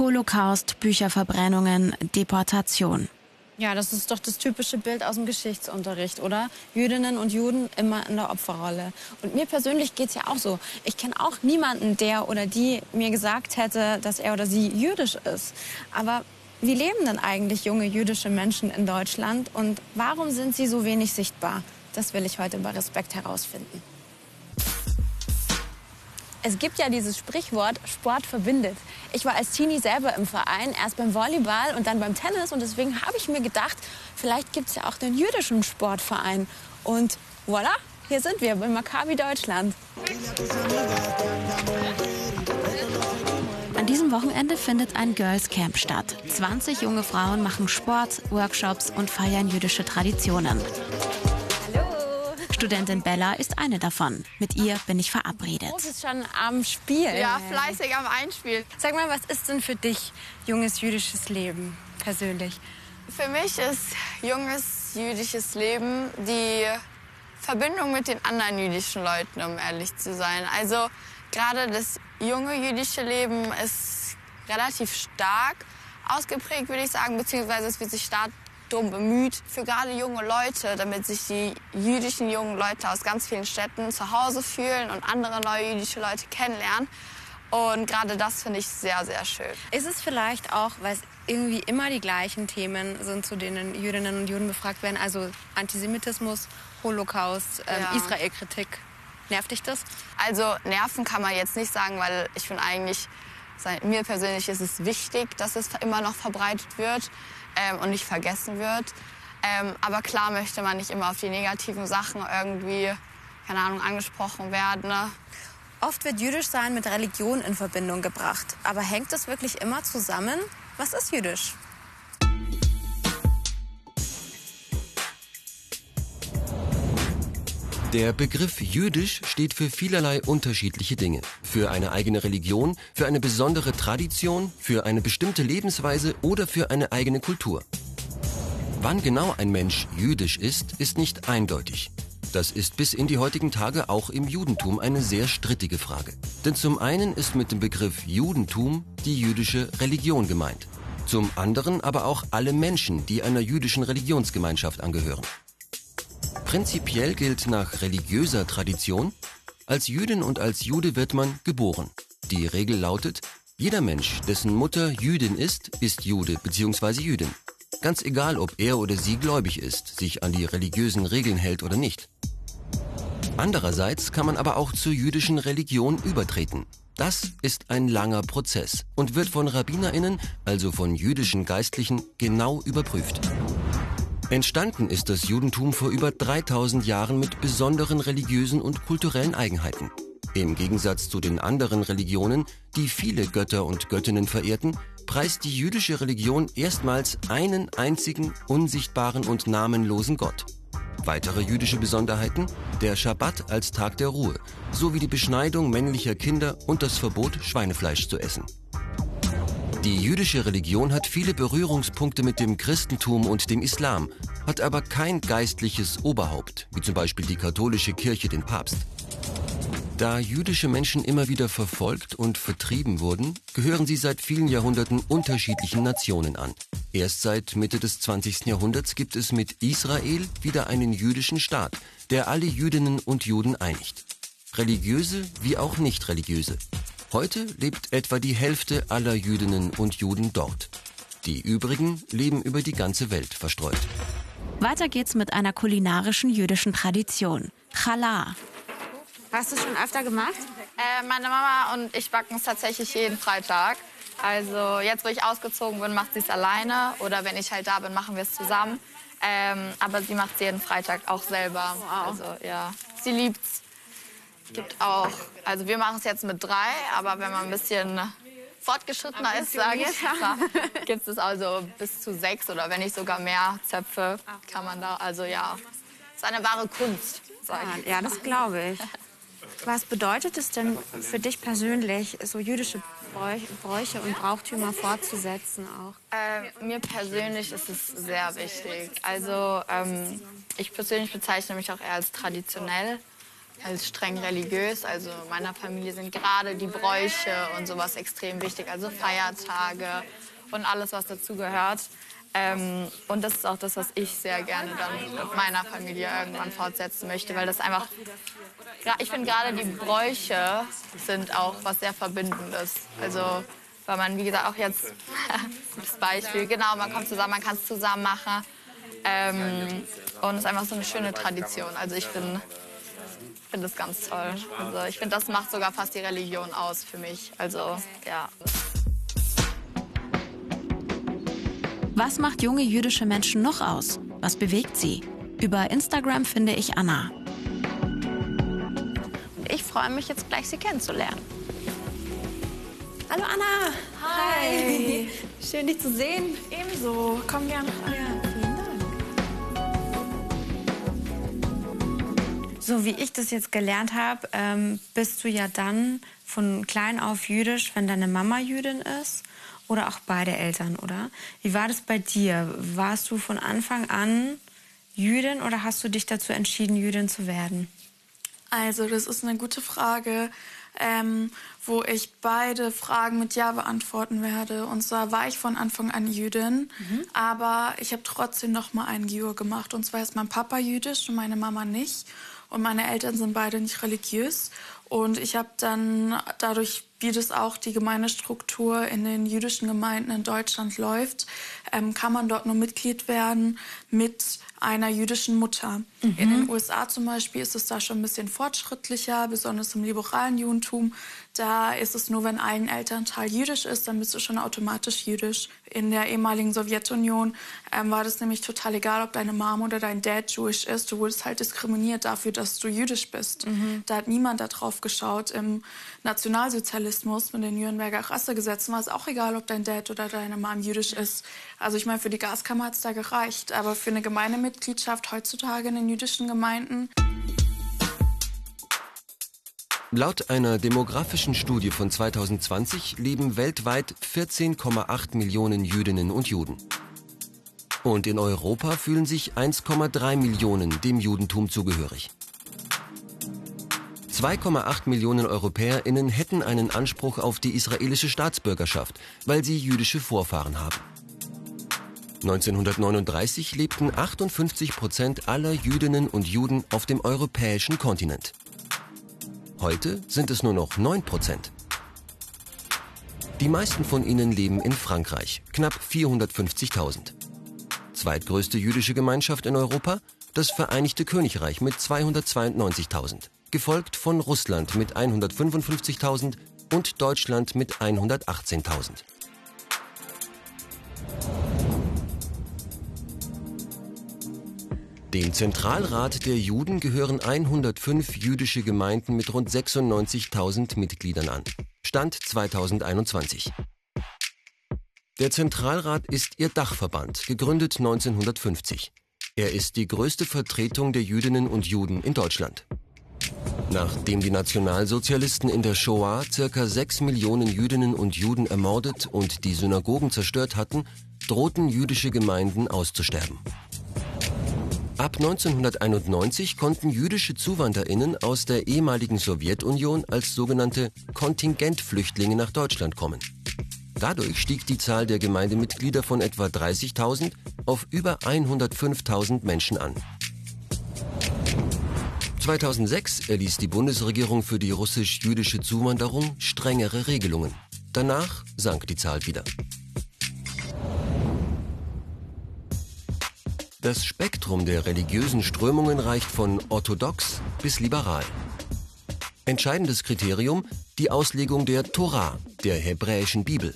Holocaust, Bücherverbrennungen, Deportation. Ja, das ist doch das typische Bild aus dem Geschichtsunterricht, oder? Jüdinnen und Juden immer in der Opferrolle. Und mir persönlich geht es ja auch so. Ich kenne auch niemanden, der oder die mir gesagt hätte, dass er oder sie jüdisch ist. Aber wie leben denn eigentlich junge jüdische Menschen in Deutschland und warum sind sie so wenig sichtbar? Das will ich heute bei Respekt herausfinden. Es gibt ja dieses Sprichwort, Sport verbindet. Ich war als Teenie selber im Verein, erst beim Volleyball und dann beim Tennis. Und deswegen habe ich mir gedacht, vielleicht gibt es ja auch den jüdischen Sportverein. Und voilà, hier sind wir bei Maccabi Deutschland. An diesem Wochenende findet ein Girls Camp statt. 20 junge Frauen machen Sport, Workshops und feiern jüdische Traditionen. Studentin Bella ist eine davon. Mit ihr bin ich verabredet. Groß ist schon am Spiel. Ja, fleißig am Einspiel. Sag mal, was ist denn für dich junges jüdisches Leben persönlich? Für mich ist junges jüdisches Leben die Verbindung mit den anderen jüdischen Leuten, um ehrlich zu sein. Also gerade das junge jüdische Leben ist relativ stark ausgeprägt, würde ich sagen, beziehungsweise es wird sich stark darum bemüht, für gerade junge Leute, damit sich die jüdischen jungen Leute aus ganz vielen Städten zu Hause fühlen und andere neue jüdische Leute kennenlernen. Und gerade das finde ich sehr, sehr schön. Ist es vielleicht auch, weil es irgendwie immer die gleichen Themen sind, zu denen Jüdinnen und Juden befragt werden, also Antisemitismus, Holocaust, ähm, ja. Israelkritik. Nervt dich das? Also nerven kann man jetzt nicht sagen, weil ich finde eigentlich, mir persönlich ist es wichtig, dass es immer noch verbreitet wird ähm, und nicht vergessen wird. Ähm, aber klar möchte man nicht immer auf die negativen Sachen irgendwie, keine Ahnung, angesprochen werden. Ne? Oft wird jüdisch sein mit Religion in Verbindung gebracht. Aber hängt das wirklich immer zusammen? Was ist jüdisch? Der Begriff jüdisch steht für vielerlei unterschiedliche Dinge. Für eine eigene Religion, für eine besondere Tradition, für eine bestimmte Lebensweise oder für eine eigene Kultur. Wann genau ein Mensch jüdisch ist, ist nicht eindeutig. Das ist bis in die heutigen Tage auch im Judentum eine sehr strittige Frage. Denn zum einen ist mit dem Begriff Judentum die jüdische Religion gemeint. Zum anderen aber auch alle Menschen, die einer jüdischen Religionsgemeinschaft angehören. Prinzipiell gilt nach religiöser Tradition, als Jüdin und als Jude wird man geboren. Die Regel lautet, jeder Mensch, dessen Mutter Jüdin ist, ist Jude bzw. Jüdin. Ganz egal, ob er oder sie gläubig ist, sich an die religiösen Regeln hält oder nicht. Andererseits kann man aber auch zur jüdischen Religion übertreten. Das ist ein langer Prozess und wird von Rabbinerinnen, also von jüdischen Geistlichen, genau überprüft. Entstanden ist das Judentum vor über 3000 Jahren mit besonderen religiösen und kulturellen Eigenheiten. Im Gegensatz zu den anderen Religionen, die viele Götter und Göttinnen verehrten, preist die jüdische Religion erstmals einen einzigen, unsichtbaren und namenlosen Gott. Weitere jüdische Besonderheiten? Der Schabbat als Tag der Ruhe, sowie die Beschneidung männlicher Kinder und das Verbot, Schweinefleisch zu essen. Die jüdische Religion hat viele Berührungspunkte mit dem Christentum und dem Islam, hat aber kein geistliches Oberhaupt, wie zum Beispiel die katholische Kirche den Papst. Da jüdische Menschen immer wieder verfolgt und vertrieben wurden, gehören sie seit vielen Jahrhunderten unterschiedlichen Nationen an. Erst seit Mitte des 20. Jahrhunderts gibt es mit Israel wieder einen jüdischen Staat, der alle Jüdinnen und Juden einigt. Religiöse wie auch nicht religiöse. Heute lebt etwa die Hälfte aller Jüdinnen und Juden dort. Die übrigen leben über die ganze Welt verstreut. Weiter geht's mit einer kulinarischen jüdischen Tradition. Challah. Hast du es schon öfter gemacht? Äh, meine Mama und ich backen es tatsächlich jeden Freitag. Also jetzt, wo ich ausgezogen bin, macht sie es alleine. Oder wenn ich halt da bin, machen wir es zusammen. Ähm, aber sie macht es jeden Freitag auch selber. Wow. Also ja, sie liebt's. Gibt auch, also wir machen es jetzt mit drei, aber wenn man ein bisschen fortgeschrittener ist, sage ich, gibt es also bis zu sechs oder wenn nicht sogar mehr Zöpfe kann man da. Also ja, es ist eine wahre Kunst. Ja, das glaube ich. Was bedeutet es denn für dich persönlich, so jüdische Bräuche und Brauchtümer fortzusetzen auch? Äh, mir persönlich ist es sehr wichtig. Also ähm, ich persönlich bezeichne mich auch eher als traditionell als streng religiös. Also in meiner Familie sind gerade die Bräuche und sowas extrem wichtig, also Feiertage und alles, was dazugehört. Ähm, und das ist auch das, was ich sehr gerne dann mit meiner Familie irgendwann fortsetzen möchte, weil das einfach, ich finde gerade die Bräuche sind auch was sehr Verbindendes. Also weil man, wie gesagt, auch jetzt, das Beispiel, genau, man kommt zusammen, man kann es zusammen machen. Ähm, und es ist einfach so eine schöne Tradition. Also ich bin finde das ganz toll. Also ich finde, das macht sogar fast die Religion aus für mich. Also ja. Was macht junge jüdische Menschen noch aus? Was bewegt sie? Über Instagram finde ich Anna. Ich freue mich jetzt gleich, Sie kennenzulernen. Hallo Anna. Hi. Hi. Schön, dich zu sehen. Ebenso. Komm gerne rein. Ja, So wie ich das jetzt gelernt habe, ähm, bist du ja dann von klein auf jüdisch, wenn deine Mama Jüdin ist oder auch beide Eltern, oder? Wie war das bei dir? Warst du von Anfang an Jüdin oder hast du dich dazu entschieden, Jüdin zu werden? Also, das ist eine gute Frage ähm, wo ich beide Fragen mit Ja beantworten werde. Und zwar war ich von Anfang an Jüdin, mhm. aber ich habe trotzdem noch mal einen Gior gemacht. Und zwar ist mein Papa jüdisch und meine Mama nicht. Und meine Eltern sind beide nicht religiös. Und ich habe dann dadurch, wie das auch die Gemeindestruktur in den jüdischen Gemeinden in Deutschland läuft, ähm, kann man dort nur Mitglied werden mit einer jüdischen Mutter. Mhm. In den USA zum Beispiel ist es da schon ein bisschen fortschrittlicher, besonders im liberalen Judentum. Da ist es nur, wenn ein Elternteil jüdisch ist, dann bist du schon automatisch jüdisch. In der ehemaligen Sowjetunion ähm, war das nämlich total egal, ob deine Mom oder dein Dad jüdisch ist. Du wurdest halt diskriminiert dafür, dass du jüdisch bist. Mhm. Da hat niemand darauf geschaut. Im Nationalsozialismus mit den Nürnberger Rassegesetzen war es auch egal, ob dein Dad oder deine Mom jüdisch ist. Also ich meine, für die Gaskammer hat es da gereicht. Aber für eine Gemeindemitgliedschaft heutzutage in den jüdischen Gemeinden. Laut einer demografischen Studie von 2020 leben weltweit 14,8 Millionen Jüdinnen und Juden. Und in Europa fühlen sich 1,3 Millionen dem Judentum zugehörig. 2,8 Millionen EuropäerInnen hätten einen Anspruch auf die israelische Staatsbürgerschaft, weil sie jüdische Vorfahren haben. 1939 lebten 58 Prozent aller Jüdinnen und Juden auf dem europäischen Kontinent. Heute sind es nur noch 9 Prozent. Die meisten von ihnen leben in Frankreich, knapp 450.000. Zweitgrößte jüdische Gemeinschaft in Europa, das Vereinigte Königreich mit 292.000, gefolgt von Russland mit 155.000 und Deutschland mit 118.000. Dem Zentralrat der Juden gehören 105 jüdische Gemeinden mit rund 96.000 Mitgliedern an. Stand 2021. Der Zentralrat ist ihr Dachverband, gegründet 1950. Er ist die größte Vertretung der Jüdinnen und Juden in Deutschland. Nachdem die Nationalsozialisten in der Shoah circa 6 Millionen Jüdinnen und Juden ermordet und die Synagogen zerstört hatten, drohten jüdische Gemeinden auszusterben. Ab 1991 konnten jüdische ZuwanderInnen aus der ehemaligen Sowjetunion als sogenannte Kontingentflüchtlinge nach Deutschland kommen. Dadurch stieg die Zahl der Gemeindemitglieder von etwa 30.000 auf über 105.000 Menschen an. 2006 erließ die Bundesregierung für die russisch-jüdische Zuwanderung strengere Regelungen. Danach sank die Zahl wieder. Das Spektrum der religiösen Strömungen reicht von orthodox bis liberal. Entscheidendes Kriterium die Auslegung der Torah, der hebräischen Bibel.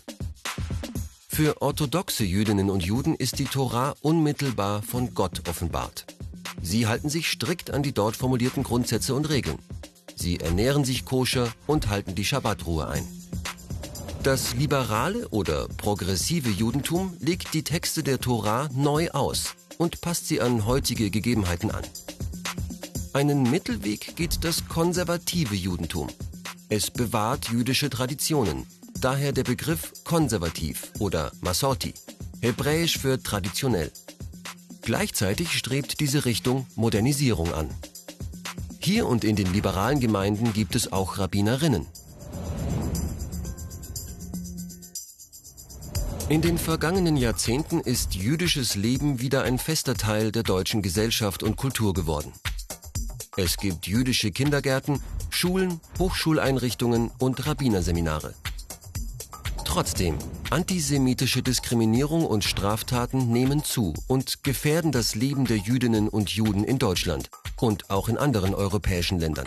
Für orthodoxe Jüdinnen und Juden ist die Torah unmittelbar von Gott offenbart. Sie halten sich strikt an die dort formulierten Grundsätze und Regeln. Sie ernähren sich koscher und halten die Schabbatruhe ein. Das liberale oder progressive Judentum legt die Texte der Torah neu aus und passt sie an heutige Gegebenheiten an. Einen Mittelweg geht das konservative Judentum. Es bewahrt jüdische Traditionen, daher der Begriff konservativ oder Masorti, hebräisch für traditionell. Gleichzeitig strebt diese Richtung Modernisierung an. Hier und in den liberalen Gemeinden gibt es auch Rabbinerinnen. In den vergangenen Jahrzehnten ist jüdisches Leben wieder ein fester Teil der deutschen Gesellschaft und Kultur geworden. Es gibt jüdische Kindergärten, Schulen, Hochschuleinrichtungen und Rabbinerseminare. Trotzdem, antisemitische Diskriminierung und Straftaten nehmen zu und gefährden das Leben der Jüdinnen und Juden in Deutschland und auch in anderen europäischen Ländern.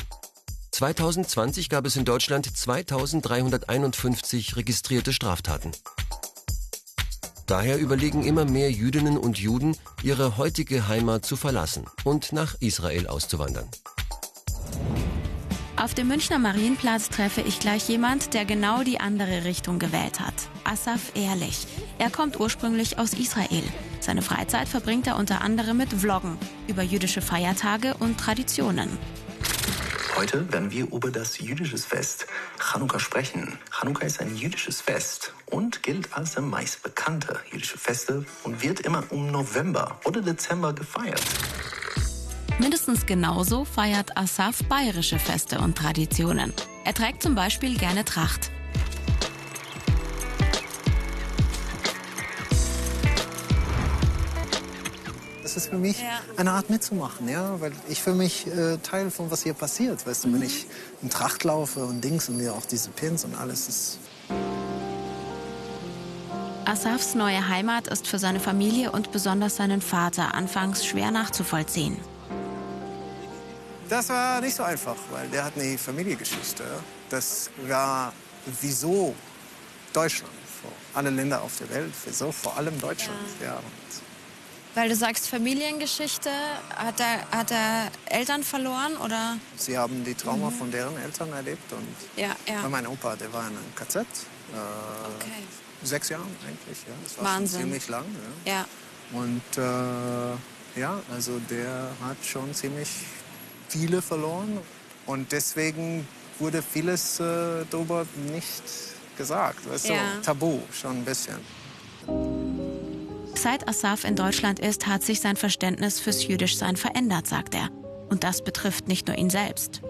2020 gab es in Deutschland 2351 registrierte Straftaten. Daher überlegen immer mehr Jüdinnen und Juden, ihre heutige Heimat zu verlassen und nach Israel auszuwandern. Auf dem Münchner Marienplatz treffe ich gleich jemand, der genau die andere Richtung gewählt hat. Asaf Ehrlich. Er kommt ursprünglich aus Israel. Seine Freizeit verbringt er unter anderem mit Vloggen über jüdische Feiertage und Traditionen. Heute werden wir über das jüdische Fest Chanukka sprechen. Chanukka ist ein jüdisches Fest und gilt als der meist bekannte jüdische Feste und wird immer um November oder Dezember gefeiert. Mindestens genauso feiert Asaf bayerische Feste und Traditionen. Er trägt zum Beispiel gerne Tracht. Ist für mich ja. eine Art mitzumachen, ja, weil ich für mich äh, Teil von was hier passiert, weißt du, wenn ich in Tracht laufe und Dings und mir auch diese Pins und alles ist. Asafs neue Heimat ist für seine Familie und besonders seinen Vater anfangs schwer nachzuvollziehen. Das war nicht so einfach, weil der hat eine Familiengeschichte. Das war wieso Deutschland, vor alle Länder auf der Welt, wieso vor allem Deutschland. Ja. ja weil du sagst Familiengeschichte, hat er, hat er Eltern verloren oder? Sie haben die Trauma mhm. von deren Eltern erlebt und ja, ja. mein Opa, der war in einem KZ. Äh, okay. Sechs Jahre eigentlich, ja. Das war Wahnsinn. ziemlich lang. Ja. ja. Und äh, ja, also der hat schon ziemlich viele verloren und deswegen wurde vieles äh, darüber nicht gesagt. Weißt ja. du, tabu schon ein bisschen. Seit Asaf in Deutschland ist, hat sich sein Verständnis fürs Jüdischsein verändert, sagt er. Und das betrifft nicht nur ihn selbst.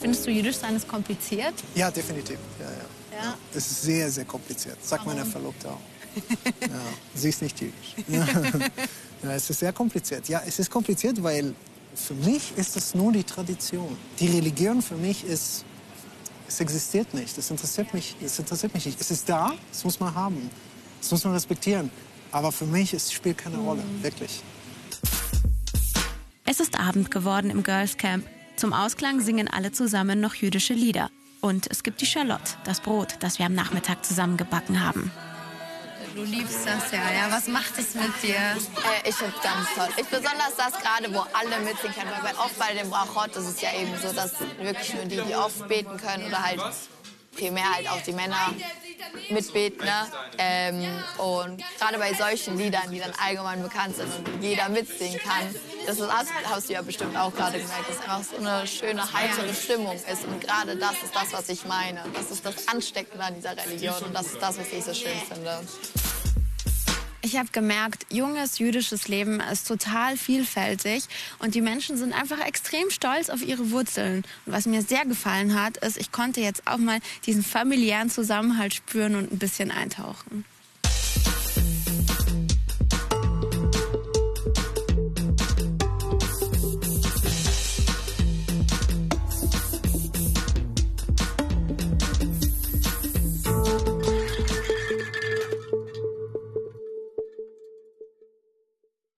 Findest du Jüdischsein ist kompliziert? Ja, definitiv. Ja, ja. ja? Es ist sehr, sehr kompliziert. Sagt meine Verlobte auch. ja, sie ist nicht jüdisch. ja, es ist sehr kompliziert. Ja, es ist kompliziert, weil für mich ist es nur die Tradition. Die Religion für mich ist, es existiert nicht. Das interessiert mich, es interessiert mich nicht. Es ist da, es muss man haben. Das muss man respektieren. Aber für mich es spielt keine mhm. Rolle, wirklich. Es ist Abend geworden im Girls Camp. Zum Ausklang singen alle zusammen noch jüdische Lieder. Und es gibt die Charlotte, das Brot, das wir am Nachmittag zusammen gebacken haben. Du liebst das ja, ja. Was macht es mit dir? Äh, ich finde es ganz toll. Ich besonders das gerade, wo alle mitsingen können. Weil oft bei dem Brachot ist es ja eben so, dass wirklich nur die, die oft beten können oder halt primär halt auch die Männer mitbeten. Ne? Ähm, und gerade bei solchen Liedern, die dann allgemein bekannt sind und jeder mitsingen kann, das ist, hast du ja bestimmt auch gerade gemerkt, dass einfach so eine schöne, heitere Stimmung ist. Und gerade das ist das, was ich meine. Das ist das Ansteckende an dieser Religion und das ist das, was ich so schön finde. Ich habe gemerkt, junges jüdisches Leben ist total vielfältig und die Menschen sind einfach extrem stolz auf ihre Wurzeln. Und was mir sehr gefallen hat, ist, ich konnte jetzt auch mal diesen familiären Zusammenhalt spüren und ein bisschen eintauchen.